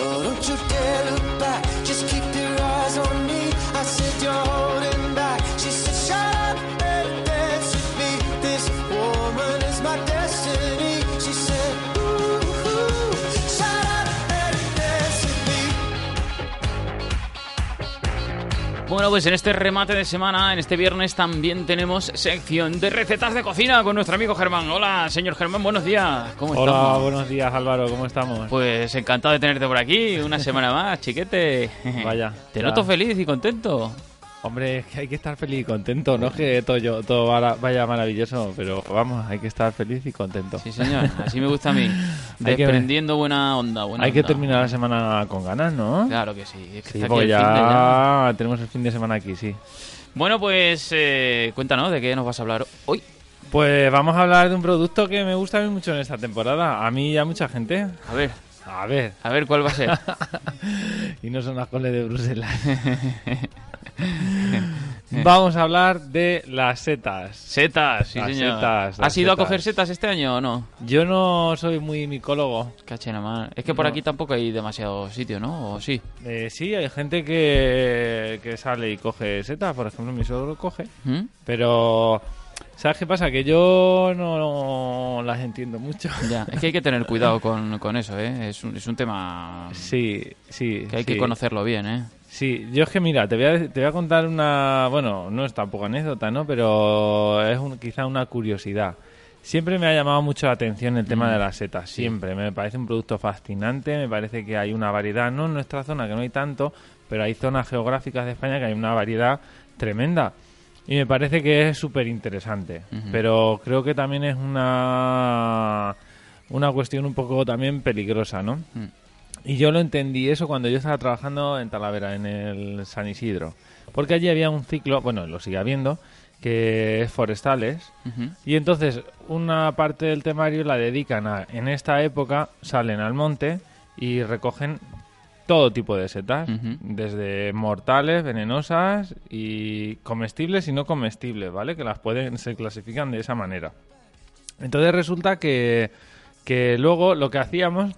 Oh, don't you dare look back. Bueno, pues en este remate de semana, en este viernes, también tenemos sección de recetas de cocina con nuestro amigo Germán. Hola, señor Germán, buenos días. ¿Cómo Hola, estamos? buenos días Álvaro, ¿cómo estamos? Pues encantado de tenerte por aquí, una semana más, chiquete. Vaya, Te ya. noto feliz y contento. Hombre, es que hay que estar feliz y contento, no es que todo, yo- todo vaya maravilloso, pero vamos, hay que estar feliz y contento. Sí, señor, así me gusta a mí. Desprendiendo buena onda, buena hay que terminar la semana con ganas, ¿no? Claro que sí. es que Sí, está aquí el ya, fin de ya. tenemos el fin de semana aquí, sí. Bueno, pues eh, cuéntanos de qué nos vas a hablar hoy. Pues vamos a hablar de un producto que me gusta a mí mucho en esta temporada, a mí y a mucha gente. A ver, A ver, a ver cuál va a ser. y no son las coles de Bruselas. vamos a hablar de las setas. Setas, sí, Las señor. setas, las ¿Has ido a coger setas este año o no? Yo no soy muy micólogo. Caché nada más. Es que por No. aquí tampoco hay demasiado sitio, ¿no? ¿O sí? Eh, sí, hay gente que, que sale y coge setas, por ejemplo, mi suegro coge, ¿Mm? pero ¿sabes qué pasa? Que yo no, no las entiendo mucho. Ya, es que hay que tener cuidado con, con eso, ¿eh? Es un, es un tema Sí, sí. que hay que conocerlo bien, ¿eh? Sí, yo es que mira, te voy a, te voy a contar una, bueno, no es tampoco anécdota, ¿no? Pero es un- quizá una curiosidad. Siempre me ha llamado mucho la atención el tema Mm. de las setas, siempre. Me parece un producto fascinante, me parece que hay una variedad, no en nuestra zona, que no hay tanto, pero hay zonas geográficas de España que hay una variedad tremenda. Y me parece que es súper interesante. Pero creo que también es una, una cuestión un poco también peligrosa, ¿no? Mm. Y yo lo entendí eso cuando yo estaba trabajando en Talavera, en el San Isidro. Porque allí había un ciclo, bueno, lo sigue habiendo, que es forestales. Y entonces una parte del temario la dedican a, en esta época, salen al monte y recogen todo tipo de setas, desde mortales, venenosas y comestibles y no comestibles, ¿vale? Que las pueden, se clasifican de esa manera. Entonces resulta que, que luego lo que hacíamos,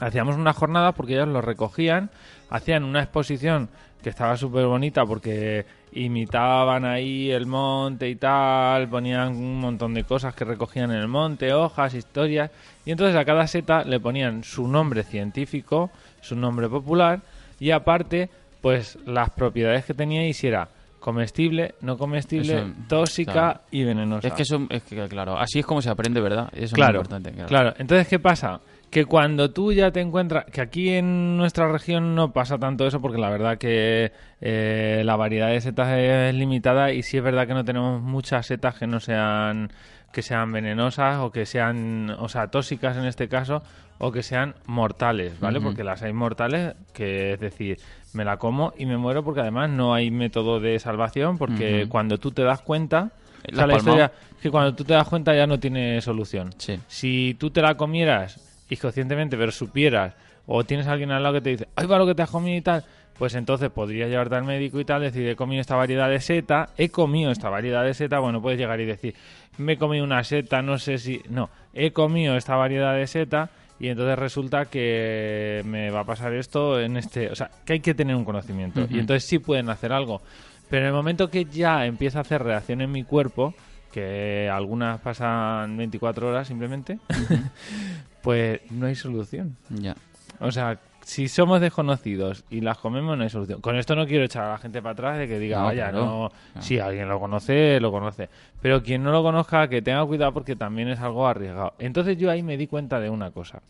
hacíamos una jornada porque ellos lo recogían, hacían una exposición que estaba súper bonita porque imitaban ahí el monte y tal, ponían un montón de cosas que recogían en el monte, hojas, historias, y entonces a cada seta le ponían su nombre científico, su nombre popular, y aparte, pues las propiedades que tenía y si era comestible, no comestible, Eso, tóxica claro. y venenosa. Es que eso, es que claro, así es como se aprende, ¿verdad? Eso claro, es muy importante. claro. Entonces, ¿qué pasa? Que cuando tú ya te encuentras, que aquí en nuestra región no pasa tanto eso porque la verdad que eh, la variedad de setas es limitada y sí es verdad que no tenemos muchas setas que no sean que sean venenosas o que sean, o sea, tóxicas en este caso, o que sean mortales, ¿vale? Porque las hay mortales, que es decir, me la como y me muero porque además no hay método de salvación, porque cuando tú te das cuenta, La o sea, la historia es que cuando tú te das cuenta ya no tiene solución. Sí. Si tú te la comieras inconscientemente, pero supieras, o tienes a alguien al lado que te dice, ay, va lo que te has comido y tal, pues entonces podrías llevarte al médico y tal, decir, he comido esta variedad de seta, he comido esta variedad de seta, bueno, puedes llegar y decir, me he comido una seta, no sé si, no, he comido esta variedad de seta y entonces resulta que me va a pasar esto en este, o sea, que hay que tener un conocimiento y entonces sí pueden hacer algo, pero en el momento que ya empieza a hacer reacción en mi cuerpo, que algunas pasan 24 horas simplemente, pues no hay solución. Ya. O sea, si somos desconocidos y las comemos, no hay solución. Con esto no quiero echar a la gente para atrás de que diga, No, vaya, no. Si alguien lo conoce, lo conoce. Pero quien no lo conozca, que tenga cuidado porque también es algo arriesgado. Entonces yo ahí me di cuenta de una cosa.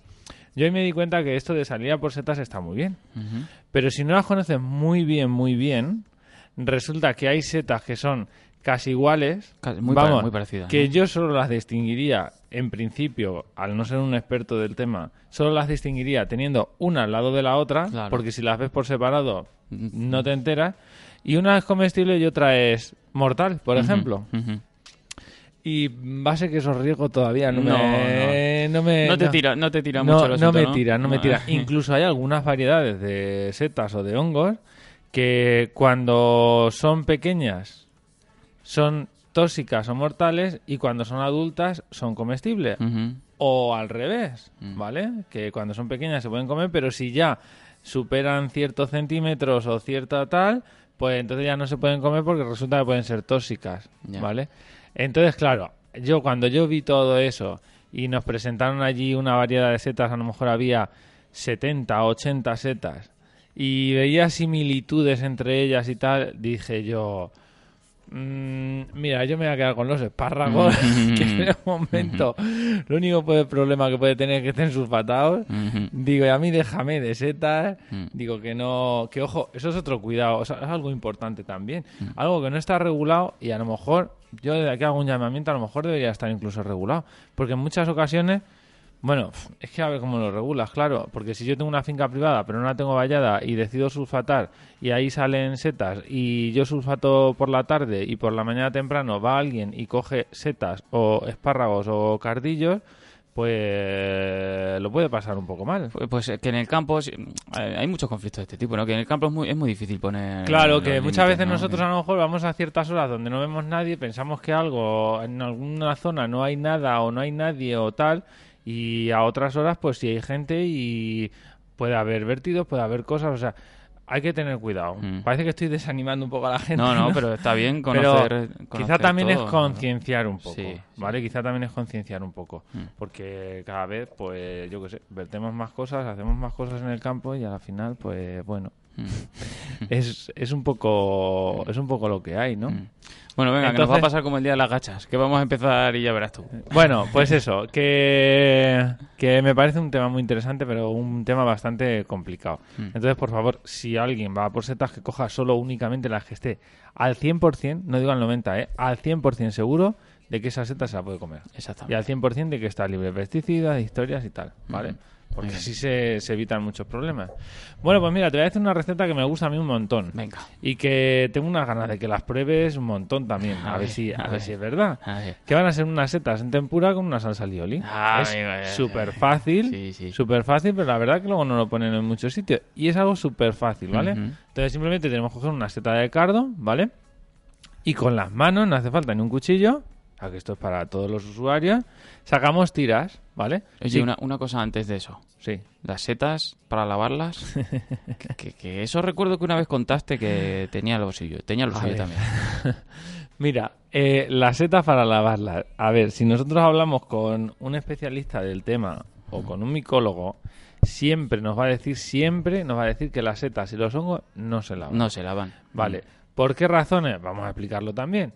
Yo ahí me di cuenta que esto de salir a por setas está muy bien. Pero si no las conoces muy bien, muy bien, resulta que hay setas que son casi iguales. Pare- vamos, muy parecidas, Que ¿no? yo solo las distinguiría, en principio, al no ser un experto del tema, solo las distinguiría teniendo una al lado de la otra, Claro. porque si las ves por separado Mm. no te enteras. Y una es comestible y otra es mortal, por ejemplo. Ujú. Y va a ser que esos riesgos todavía no, No, me, no. me- No te no- tira, no te tira no, mucho el no me ¿no? tira, no me tira. Incluso hay algunas variedades de setas o de hongos que cuando son pequeñas son tóxicas o mortales y cuando son adultas son comestibles. O al revés, Mm. ¿vale? Que cuando son pequeñas se pueden comer, pero si ya superan ciertos centímetros o cierta tal, pues entonces ya no se pueden comer porque resulta que pueden ser tóxicas. ¿vale? Entonces, claro, yo cuando yo vi todo eso y nos presentaron allí una variedad de setas, a lo mejor había 70, 80 setas, y veía similitudes entre ellas y tal, dije yo, mm, mira, yo me voy a quedar con los espárragos, que en el momento lo único puede- problema que puede tener es que estén sulfatados. Ujú. Digo, y a mí déjame de setas. Mm. Digo que no, que ojo, eso es otro cuidado, o sea, es algo importante también. Mm. Algo que no está regulado y a lo mejor, yo desde aquí hago un llamamiento, a lo mejor debería estar incluso regulado. Porque en muchas ocasiones, bueno, es que a ver cómo lo regulas, claro. Porque si yo tengo una finca privada pero no la tengo vallada y decido sulfatar y ahí salen setas y yo sulfato por la tarde y por la mañana temprano va alguien y coge setas o espárragos o cardillos, pues lo puede pasar un poco mal. Pues- Pues eh, que en el campo eh, hay muchos conflictos de este tipo, ¿no? Que en el campo es muy, es muy difícil poner. Claro, que muchas límites, veces ¿no? nosotros a lo mejor vamos a ciertas horas donde no vemos nadie, pensamos que algo en alguna zona no hay nada o no hay nadie o tal, y a otras horas pues sí hay gente y puede haber vertidos, puede haber cosas, o sea, hay que tener cuidado. Mm. Parece que estoy desanimando un poco a la gente. No, no, pero está bien Pero conocer. quizá también todo, es concienciar un poco, Sí, sí. ¿vale? Quizá también es concienciar un poco, Mm. porque cada vez, pues, yo qué sé, vertemos más cosas, hacemos más cosas en el campo y al final, pues, bueno. Es, es un poco es un poco lo que hay, ¿no? Mm. Bueno, venga, que nos va a Entonces- pasar como el día de las gachas, que vamos a empezar y ya verás tú. Bueno, pues eso, que, que me parece un tema muy interesante, pero un tema bastante complicado. Mm. Entonces, por favor, si alguien va por setas, que coja solo únicamente las que esté al 100%, no digo al 90%, ¿eh? al 100% seguro de que esa seta se la puede comer. Y Exactamente. al 100% de que está libre de pesticidas, de historias y tal, ¿vale? Mm. Porque así se, se evitan muchos problemas. Bueno, pues mira, te voy a decir una receta que me gusta a mí un montón. Venga. Y que tengo unas ganas de que las pruebes un montón también. A, A ver, ver, si, a a ver ver. si es verdad. Que van a ser unas setas en tempura con una salsa lioli. Ah, es súper fácil. Sí, sí. Súper fácil, pero la verdad que luego no lo ponen en muchos sitios. Y es algo súper fácil, ¿vale? Entonces simplemente tenemos que coger una seta de cardo, ¿vale? Y con las manos, no hace falta ni un cuchillo. O sea, que esto es para todos los usuarios. Sacamos tiras, ¿vale? Oye, Sí, una, una cosa antes de eso. Sí. Las setas para lavarlas. que, que- que eso recuerdo que una vez contaste que tenía lo suyo. Tenía lo suyo también. Mira, eh, la seta para lavarla. A ver, si nosotros hablamos con un especialista del tema o con un micólogo, siempre nos va a decir, siempre nos va a decir que las setas y los hongos no se lavan. No se lavan. Vale. ¿Por qué razones? Vamos a explicarlo también.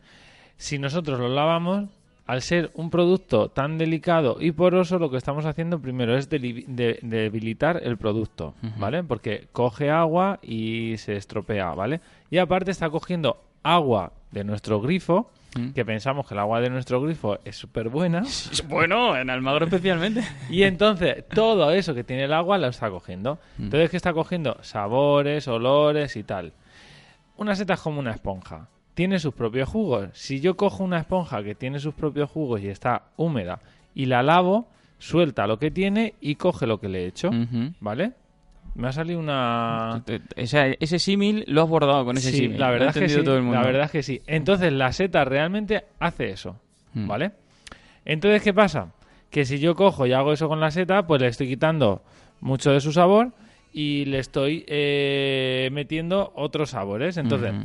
Si nosotros lo lavamos, al ser un producto tan delicado y poroso, lo que estamos haciendo primero es de- debilitar el producto. ¿vale? Porque coge agua y se estropea, ¿vale? Y aparte está cogiendo agua de nuestro grifo, Mm. que pensamos que el agua de nuestro grifo es súper buena, Bueno, en Almagro especialmente. y entonces todo eso que tiene el agua lo está cogiendo. Mm. Entonces, ¿qué está cogiendo? Sabores, olores y tal. Una seta es como una esponja. Tiene sus propios jugos. Si yo cojo una esponja que tiene sus propios jugos y está húmeda y la lavo, suelta lo que tiene y coge lo que le he hecho. ¿Vale? Me ha salido una... Ese, ese símil lo has bordado con ese Sí, símil. la verdad es que sí. todo el mundo. La verdad es que sí. Entonces la seta realmente hace eso, Mm. ¿vale? Entonces qué pasa, que si yo cojo y hago eso con la seta, pues le estoy quitando mucho de su sabor y le estoy eh, metiendo otros sabores. Entonces Ujú.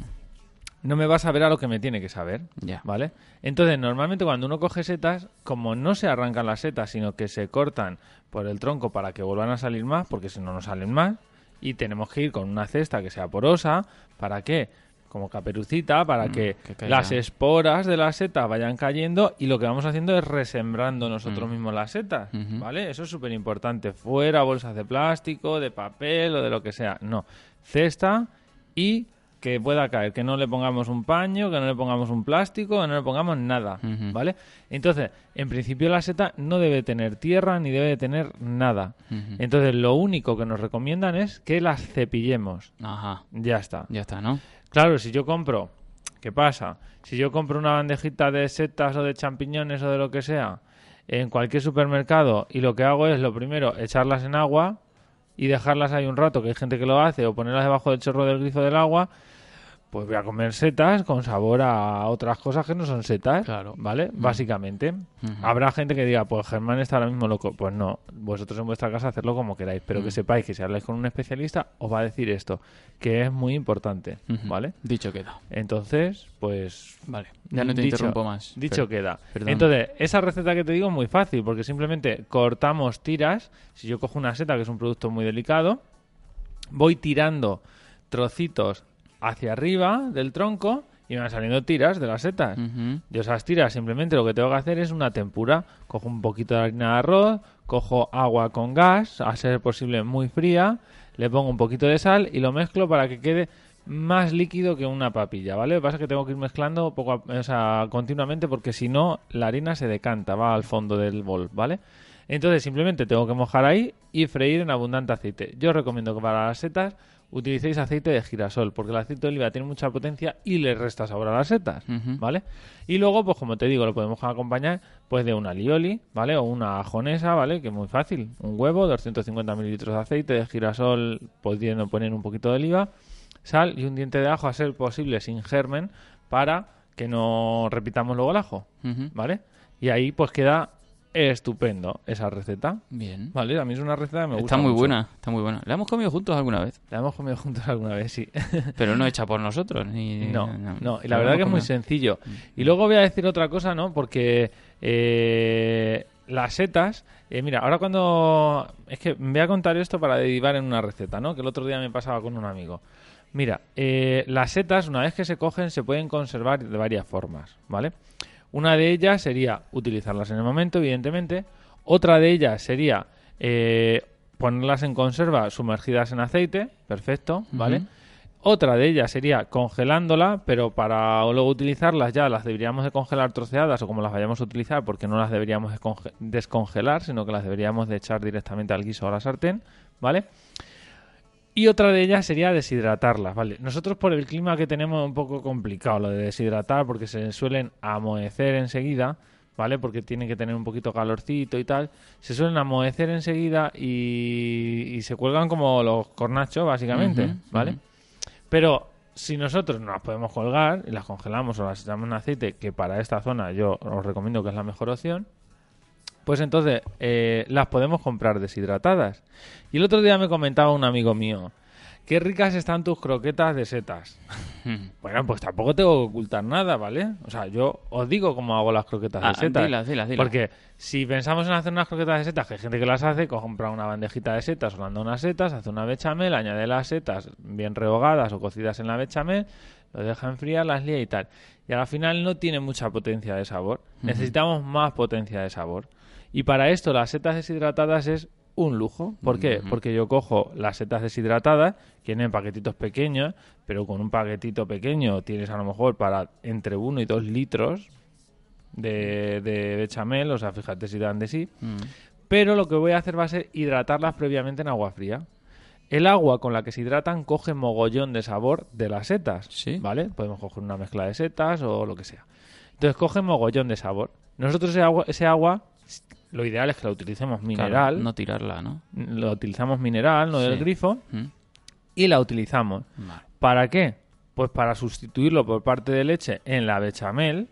No me va a saber a lo que me tiene que saber, Ya. ¿vale? Entonces normalmente cuando uno coge setas, como no se arrancan las setas, sino que se cortan por el tronco para que vuelvan a salir más, porque si no no salen más, y tenemos que ir con una cesta que sea porosa, ¿para qué? Como caperucita, para Mm, que, las esporas de la seta vayan cayendo y lo que vamos haciendo es resembrando nosotros Mm. mismos las setas. ¿vale? Eso es súper importante. Fuera bolsas de plástico, de papel o de lo que sea. No. Cesta y que pueda caer, que no le pongamos un paño, que no le pongamos un plástico, que no le pongamos nada. ¿vale? Entonces, en principio la seta no debe tener tierra ni debe tener nada. Entonces, lo único que nos recomiendan es que las cepillemos. Ajá. Ya está. Ya está, ¿no? Claro, si yo compro, ¿qué pasa? Si yo compro una bandejita de setas o de champiñones o de lo que sea en cualquier supermercado y lo que hago es lo primero echarlas en agua y dejarlas ahí un rato, que hay gente que lo hace, o ponerlas debajo del chorro del grifo del agua, pues voy a comer setas con sabor a otras cosas que no son setas, Claro. ¿vale? Básicamente. Ujú. Habrá gente que diga, pues Germán está ahora mismo loco. Pues no, vosotros en vuestra casa hacedlo como queráis, pero Mm. que sepáis que si habláis con un especialista os va a decir esto, que es muy importante. ¿vale? Dicho queda. Entonces, pues... Vale. Ya no te dicho- interrumpo más. Dicho Pero- queda. perdón. Entonces, esa receta que te digo es muy fácil, porque simplemente cortamos tiras. Si yo cojo una seta, que es un producto muy delicado, voy tirando trocitos hacia arriba del tronco y me van saliendo tiras de las setas. Yo esas tiras simplemente lo que tengo que hacer es una tempura. Cojo un poquito de harina de arroz, cojo agua con gas, a ser posible muy fría, le pongo un poquito de sal y lo mezclo para que quede más líquido que una papilla, ¿vale? Lo que pasa es que tengo que ir mezclando poco a- o sea, continuamente porque si no la harina se decanta, va al fondo del bol, ¿vale? Entonces simplemente tengo que mojar ahí y freír en abundante aceite. Yo recomiendo que para las setas utilicéis aceite de girasol porque el aceite de oliva tiene mucha potencia y le resta sabor a las setas. ¿vale? Y luego, pues como te digo, lo podemos acompañar pues de una lioli, ¿vale? O una ajonesa, ¿vale? Que es muy fácil. Un huevo, 250 mililitros de aceite de girasol, pudiendo poner un poquito de oliva, sal y un diente de ajo a ser posible sin germen para que no repitamos luego el ajo. ¿vale? Y ahí pues queda estupendo esa receta. Bien. Vale, a mí es una receta que me gusta Está muy mucho. buena, está muy buena. ¿La hemos comido juntos alguna vez? La hemos comido juntos alguna vez, sí. Pero no hecha por nosotros. Ni, No, no, y la verdad que es muy sencillo. Y luego voy a decir otra cosa, ¿no? Porque eh, las setas, eh, mira, ahora cuando... Es que me voy a contar esto para derivar en una receta, ¿no? Que el otro día me pasaba con un amigo. Mira, eh, las setas, una vez que se cogen, se pueden conservar de varias formas, ¿vale? Una de ellas sería utilizarlas en el momento, evidentemente. Otra de ellas sería eh, ponerlas en conserva sumergidas en aceite, perfecto, ¿vale? Otra de ellas sería congelándola, pero para luego utilizarlas ya las deberíamos de congelar troceadas o como las vayamos a utilizar, porque no las deberíamos de conge- descongelar, sino que las deberíamos de echar directamente al guiso o a la sartén, ¿vale? Y otra de ellas sería deshidratarlas, ¿vale? Nosotros por el clima que tenemos es un poco complicado lo de deshidratar porque se suelen amoecer enseguida, ¿vale? Porque tienen que tener un poquito calorcito y tal. Se suelen amoecer enseguida y, y se cuelgan como los cornachos, básicamente, ¿vale? Pero si nosotros no las podemos colgar y las congelamos o las echamos en aceite, que para esta zona yo os recomiendo que es la mejor opción, pues entonces eh, las podemos comprar deshidratadas. Y el otro día me comentaba un amigo mío, qué ricas están tus croquetas de setas. Bueno, pues tampoco tengo que ocultar nada, ¿vale? O sea, yo os digo cómo hago las croquetas Ah, de setas. dilas, dilas, dilas. Porque si pensamos en hacer unas croquetas de setas, que hay gente que las hace, compra una bandejita de setas, holanda unas setas, hace una bechamel, añade las setas bien rehogadas o cocidas en la bechamel, lo deja enfriar, las lía y tal. Y al final no tiene mucha potencia de sabor. Necesitamos más potencia de sabor. Y para esto las setas deshidratadas es un lujo. ¿Por qué? Porque yo cojo las setas deshidratadas, que vienen en paquetitos pequeños, pero con un paquetito pequeño tienes a lo mejor para entre 1 y 2 litros de, de bechamel, o sea, fíjate si dan de sí. Mm. Pero lo que voy a hacer va a ser hidratarlas previamente en agua fría. El agua con la que se hidratan coge mogollón de sabor de las setas. Sí. ¿Vale? Podemos coger una mezcla de setas o lo que sea. Entonces coge mogollón de sabor. Nosotros ese agua, ese agua lo ideal es que la utilicemos Claro, mineral. no tirarla, ¿no? Lo utilizamos mineral, no del grifo. Mm. Y la utilizamos. Vale. ¿Para qué? Pues para sustituirlo por parte de leche en la bechamel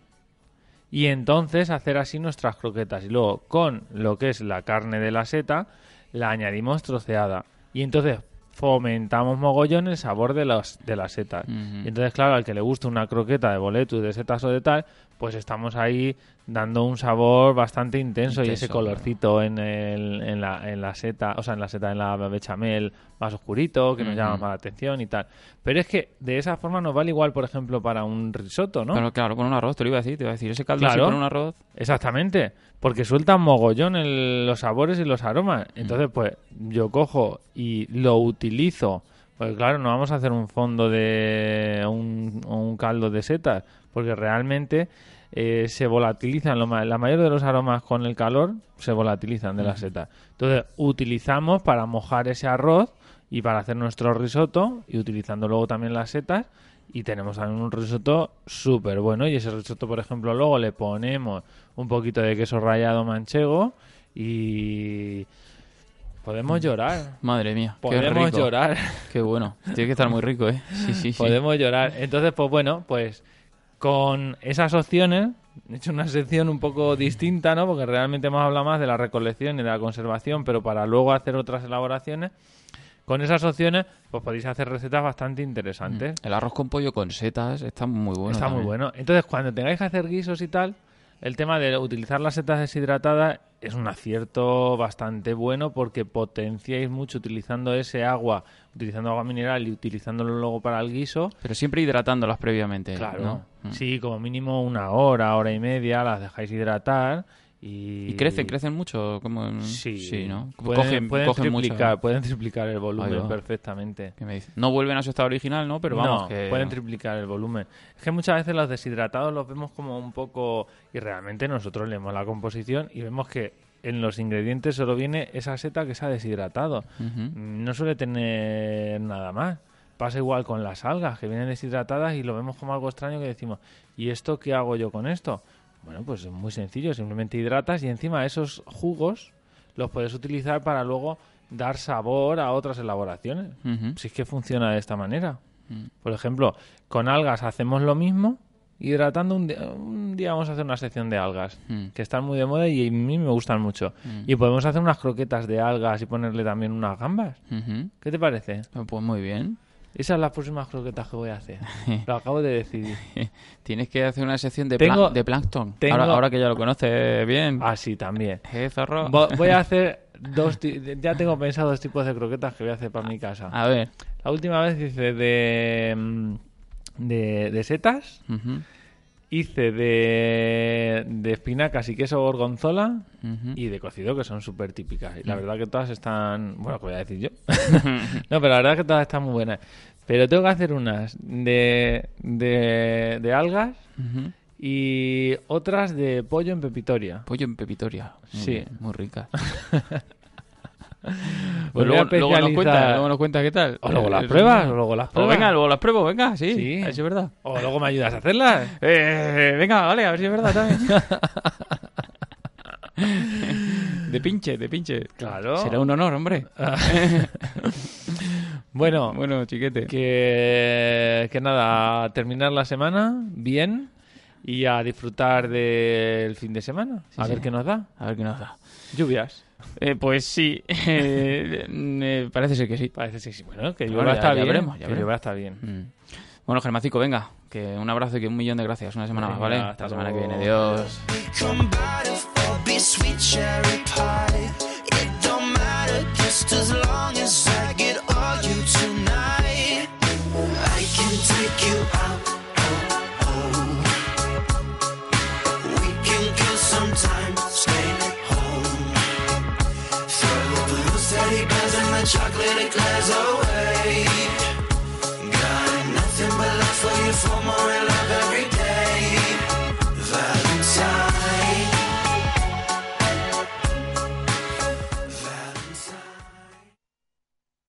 y entonces hacer así nuestras croquetas. Y luego con lo que es la carne de la seta la añadimos troceada. Y entonces fomentamos mogollón el sabor de, los, de las setas. Y entonces, claro, al que le guste una croqueta de boletus, de setas o de tal, pues estamos ahí dando un sabor bastante intenso, y ese colorcito en, el, en, la, en la seta, o sea, en la seta, en la bechamel más oscurito, que nos llama más la atención y tal. Pero es que de esa forma nos vale igual, por ejemplo, para un risotto, ¿no? Pero claro, con un arroz, te lo iba a decir, te iba a decir, ese caldo así con un arroz. Exactamente, porque sueltan mogollón el- los sabores y los aromas. Entonces, pues yo cojo y lo utilizo Pues claro, no vamos a hacer un fondo de un, un caldo de setas, porque realmente eh, se volatilizan, lo ma- la mayoría de los aromas con el calor se volatilizan de las setas. Entonces, utilizamos para mojar ese arroz y para hacer nuestro risotto, y utilizando luego también las setas, y tenemos también un risotto súper bueno. Y ese risotto, por ejemplo, luego le ponemos un poquito de queso rallado manchego y podemos llorar. Madre mía, qué Podemos rico. llorar. Qué bueno. Tiene que estar muy rico, ¿eh? Sí, sí, sí. Podemos llorar. Entonces, pues bueno, pues con esas opciones he hecho una sección un poco distinta, ¿no? Porque realmente hemos hablado más de la recolección y de la conservación, pero para luego hacer otras elaboraciones. Con esas opciones, pues podéis hacer recetas bastante interesantes. El arroz con pollo con setas está muy bueno. Está muy bueno. Entonces, cuando tengáis que hacer guisos y tal, el tema de utilizar las setas deshidratadas es un acierto bastante bueno porque potenciáis mucho utilizando ese agua, utilizando agua mineral y utilizándolo luego para el guiso. Pero siempre hidratándolas previamente. Claro, ¿no? Mm. sí, como mínimo una hora, hora y media, las dejáis hidratar y... ¿Y crecen? ¿Crecen mucho? Como... Sí, ¿no? Pueden, cogen, pueden cogen mucho. triplicar, pueden triplicar el volumen perfectamente. ¿Qué me dice? No vuelven a su estado original, ¿no? Pero vamos, no, que... pueden triplicar el volumen. Es que muchas veces los deshidratados los vemos como un poco... Y realmente nosotros leemos la composición y vemos que en los ingredientes solo viene esa seta que se ha deshidratado. No suele tener nada más. Pasa igual con las algas que vienen deshidratadas y lo vemos como algo extraño que decimos, ¿y esto qué hago yo con esto? Bueno, pues es muy sencillo, simplemente hidratas y encima esos jugos los puedes utilizar para luego dar sabor a otras elaboraciones. Ujú. Si es que funciona de esta manera. Mm. Por ejemplo, con algas hacemos lo mismo, hidratando un día, un día vamos a hacer una sección de algas, Mm. que están muy de moda y a mí me gustan mucho. Mm. Y podemos hacer unas croquetas de algas y ponerle también unas gambas. Ujú. ¿Qué te parece? Pues muy bien. Esas son las próximas croquetas que voy a hacer. Lo acabo de decidir. Tienes que hacer una sección de, Tengo- plan- de plancton. tengo- Ahora, ahora que ya lo conoces bien. Ah, sí, también. ¿Eh, zorro? Vo- Voy a hacer dos... ti- Ya tengo pensado dos tipos de croquetas que voy a hacer para mi casa. A ver. La última vez hice de... mm, De, de setas, hice de, de espinacas y queso gorgonzola y de cocido, que son súper típicas. Y la Mm. verdad que todas están... Bueno, ¿qué voy a decir yo? no, pero la verdad que todas están muy buenas. Pero tengo que hacer unas de, de, de algas y otras de pollo en pepitoria. Pollo en pepitoria. Muy Sí. bien, muy rica. Pues Pues luego, luego nos cuenta, luego nos cuenta qué tal. O luego las Eh, pruebas, o luego las O pruebas. venga, luego las pruebo, venga, sí. Sí. A ver si es verdad. O luego me ayudas a hacerlas. Eh, venga, vale, a ver si es verdad también. de pinche, de pinche. Claro. Será un honor, hombre. Bueno, Bueno, chiquete. que, que nada, a terminar la semana bien y a disfrutar del fin de semana. Sí, a sí. ver qué nos da. A ver qué nos da. Lluvias. Eh, pues sí, eh, eh, parece ser que sí. Parece que sí. Bueno, que Bueno, llueva ya- está ya bien. veremos, ya que veremos. llueva está bien. Mm. Bueno, Germacico, venga, que un abrazo y que un millón de gracias. Una semana más, ¿vale? hasta La semana que viene. Adiós.